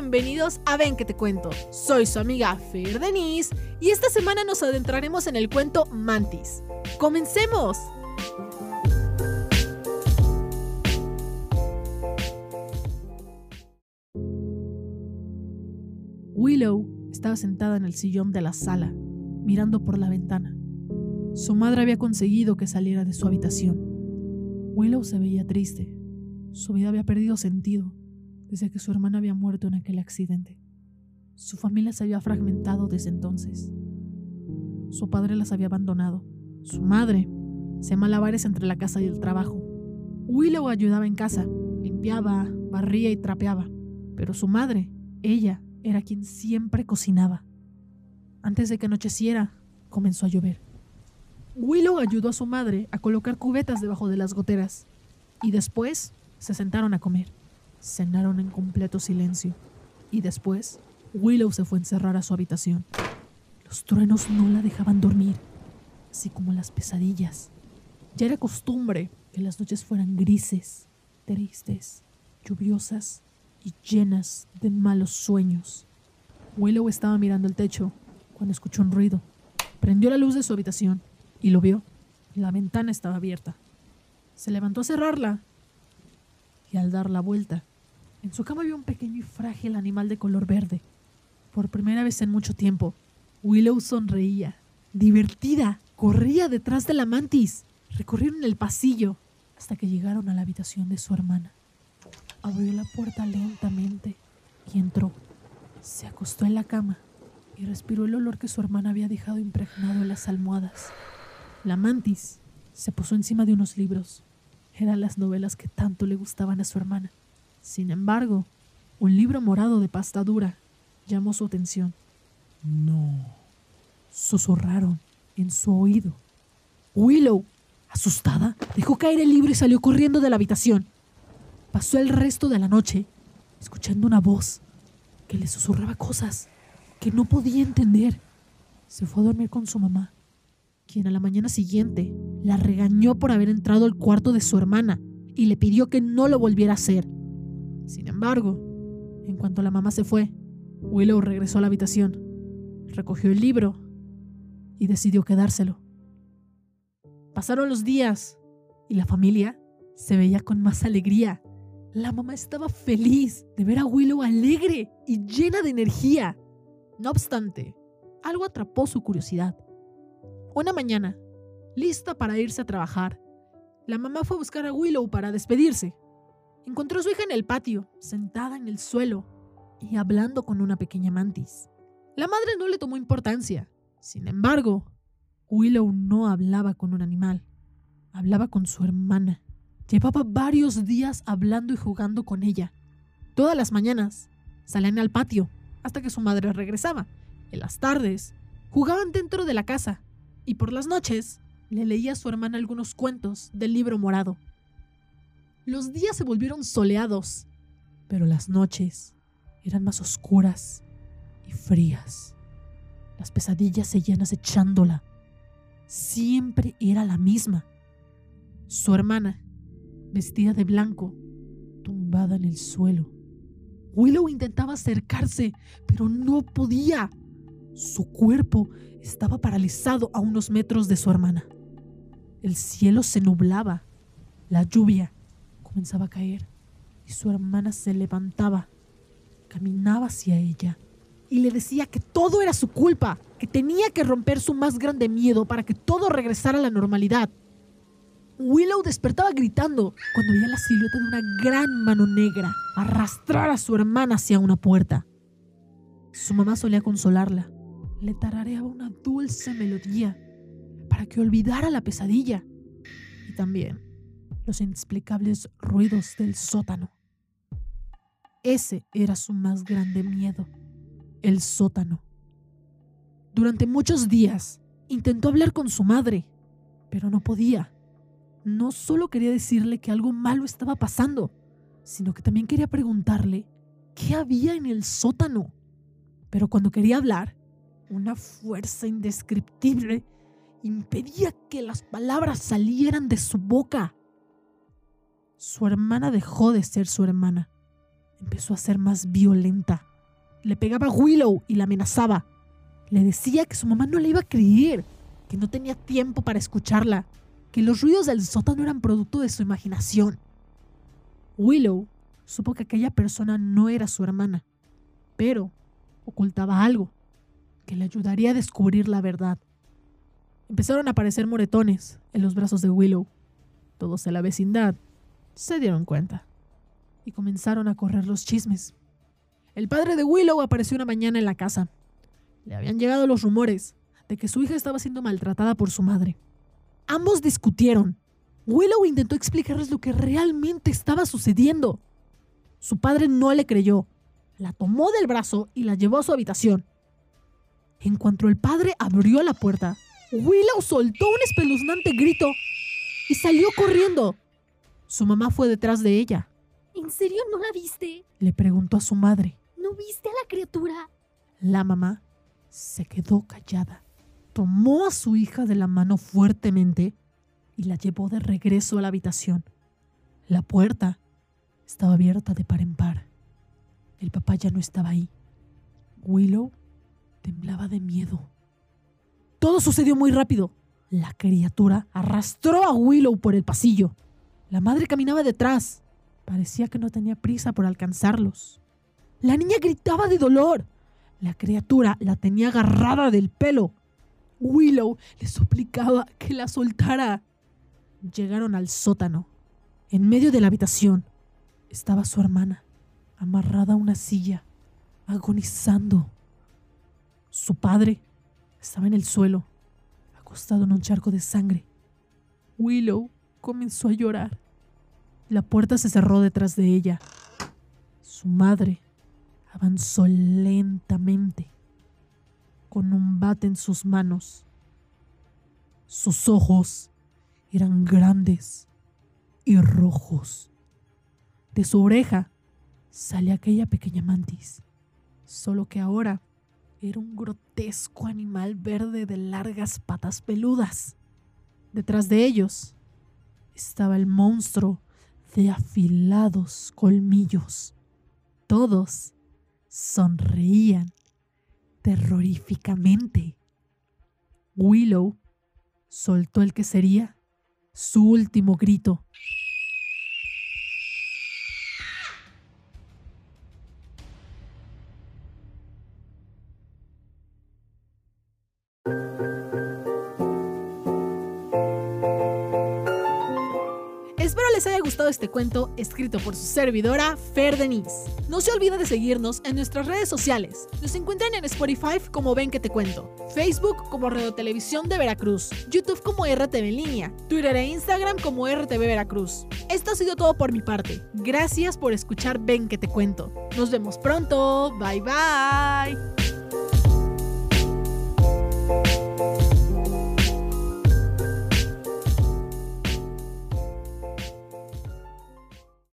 bienvenidos a Ven que te cuento. Soy su amiga Fer Denise y esta semana nos adentraremos en el cuento Mantis. ¡Comencemos! Willow estaba sentada en el sillón de la sala, mirando por la ventana. Su madre había conseguido que saliera de su habitación. Willow se veía triste. Su vida había perdido sentido desde que su hermana había muerto en aquel accidente. Su familia se había fragmentado desde entonces. Su padre las había abandonado. Su madre se malabares entre la casa y el trabajo. Willow ayudaba en casa, limpiaba, barría y trapeaba, pero su madre, ella, era quien siempre cocinaba. Antes de que anocheciera, comenzó a llover. Willow ayudó a su madre a colocar cubetas debajo de las goteras y después se sentaron a comer. Cenaron en completo silencio y después Willow se fue a encerrar a su habitación. Los truenos no la dejaban dormir, así como las pesadillas. Ya era costumbre que las noches fueran grises, tristes, lluviosas y llenas de malos sueños. Willow estaba mirando el techo cuando escuchó un ruido. Prendió la luz de su habitación y lo vio. La ventana estaba abierta. Se levantó a cerrarla y al dar la vuelta, en su cama vio un pequeño y frágil animal de color verde. Por primera vez en mucho tiempo, Willow sonreía, divertida, corría detrás de la mantis. Recorrieron el pasillo hasta que llegaron a la habitación de su hermana. Abrió la puerta lentamente y entró. Se acostó en la cama y respiró el olor que su hermana había dejado impregnado en las almohadas. La mantis se posó encima de unos libros. Eran las novelas que tanto le gustaban a su hermana. Sin embargo, un libro morado de pasta dura llamó su atención. No, susurraron en su oído. Willow, asustada, dejó caer el libro y salió corriendo de la habitación. Pasó el resto de la noche escuchando una voz que le susurraba cosas que no podía entender. Se fue a dormir con su mamá, quien a la mañana siguiente la regañó por haber entrado al cuarto de su hermana y le pidió que no lo volviera a hacer. Sin embargo, en cuanto la mamá se fue, Willow regresó a la habitación, recogió el libro y decidió quedárselo. Pasaron los días y la familia se veía con más alegría. La mamá estaba feliz de ver a Willow alegre y llena de energía. No obstante, algo atrapó su curiosidad. Una mañana, lista para irse a trabajar, la mamá fue a buscar a Willow para despedirse. Encontró a su hija en el patio, sentada en el suelo y hablando con una pequeña mantis. La madre no le tomó importancia. Sin embargo, Willow no hablaba con un animal, hablaba con su hermana. Llevaba varios días hablando y jugando con ella. Todas las mañanas salían al patio hasta que su madre regresaba. En las tardes jugaban dentro de la casa y por las noches le leía a su hermana algunos cuentos del libro morado. Los días se volvieron soleados, pero las noches eran más oscuras y frías. Las pesadillas seguían acechándola. Siempre era la misma. Su hermana, vestida de blanco, tumbada en el suelo. Willow intentaba acercarse, pero no podía. Su cuerpo estaba paralizado a unos metros de su hermana. El cielo se nublaba. La lluvia comenzaba a caer y su hermana se levantaba, caminaba hacia ella y le decía que todo era su culpa, que tenía que romper su más grande miedo para que todo regresara a la normalidad. Willow despertaba gritando cuando veía la silueta de una gran mano negra arrastrar a su hermana hacia una puerta. Su mamá solía consolarla. Le tarareaba una dulce melodía para que olvidara la pesadilla y también los inexplicables ruidos del sótano. Ese era su más grande miedo, el sótano. Durante muchos días intentó hablar con su madre, pero no podía. No solo quería decirle que algo malo estaba pasando, sino que también quería preguntarle qué había en el sótano. Pero cuando quería hablar, una fuerza indescriptible impedía que las palabras salieran de su boca. Su hermana dejó de ser su hermana. Empezó a ser más violenta. le pegaba a Willow y la amenazaba. Le decía que su mamá no le iba a creer, que no tenía tiempo para escucharla, que los ruidos del sótano eran producto de su imaginación. Willow supo que aquella persona no era su hermana, pero ocultaba algo que le ayudaría a descubrir la verdad. Empezaron a aparecer moretones en los brazos de Willow. Todos en la vecindad se dieron cuenta y comenzaron a correr los chismes. El padre de Willow apareció una mañana en la casa. Le habían llegado los rumores de que su hija estaba siendo maltratada por su madre. Ambos discutieron. Willow intentó explicarles lo que realmente estaba sucediendo. Su padre no le creyó. La tomó del brazo y la llevó a su habitación. En cuanto el padre abrió la puerta, Willow soltó un espeluznante grito y salió corriendo. Su mamá fue detrás de ella. ¿En serio no la viste? Le preguntó a su madre. ¿No viste a la criatura? La mamá se quedó callada. Tomó a su hija de la mano fuertemente y la llevó de regreso a la habitación. La puerta estaba abierta de par en par. El papá ya no estaba ahí. Willow temblaba de miedo. Todo sucedió muy rápido. La criatura arrastró a Willow por el pasillo. La madre caminaba detrás. Parecía que no tenía prisa por alcanzarlos. La niña gritaba de dolor. La criatura la tenía agarrada del pelo. Willow le suplicaba que la soltara. Llegaron al sótano. En medio de la habitación estaba su hermana, amarrada a una silla, agonizando. Su padre estaba en el suelo, acostado en un charco de sangre. Willow comenzó a llorar. La puerta se cerró detrás de ella. Su madre avanzó lentamente, con un bate en sus manos. Sus ojos eran grandes y rojos. De su oreja sale aquella pequeña mantis, solo que ahora era un grotesco animal verde de largas patas peludas. Detrás de ellos estaba el monstruo de afilados colmillos. Todos sonreían terroríficamente. Willow soltó el que sería su último grito. les haya gustado este cuento escrito por su servidora Fer No se olviden de seguirnos en nuestras redes sociales. Nos encuentran en Spotify como Ven que te cuento, Facebook como Radio Televisión de Veracruz, YouTube como RTV en línea, Twitter e Instagram como RTV Veracruz. Esto ha sido todo por mi parte. Gracias por escuchar Ven que te cuento. Nos vemos pronto. Bye bye.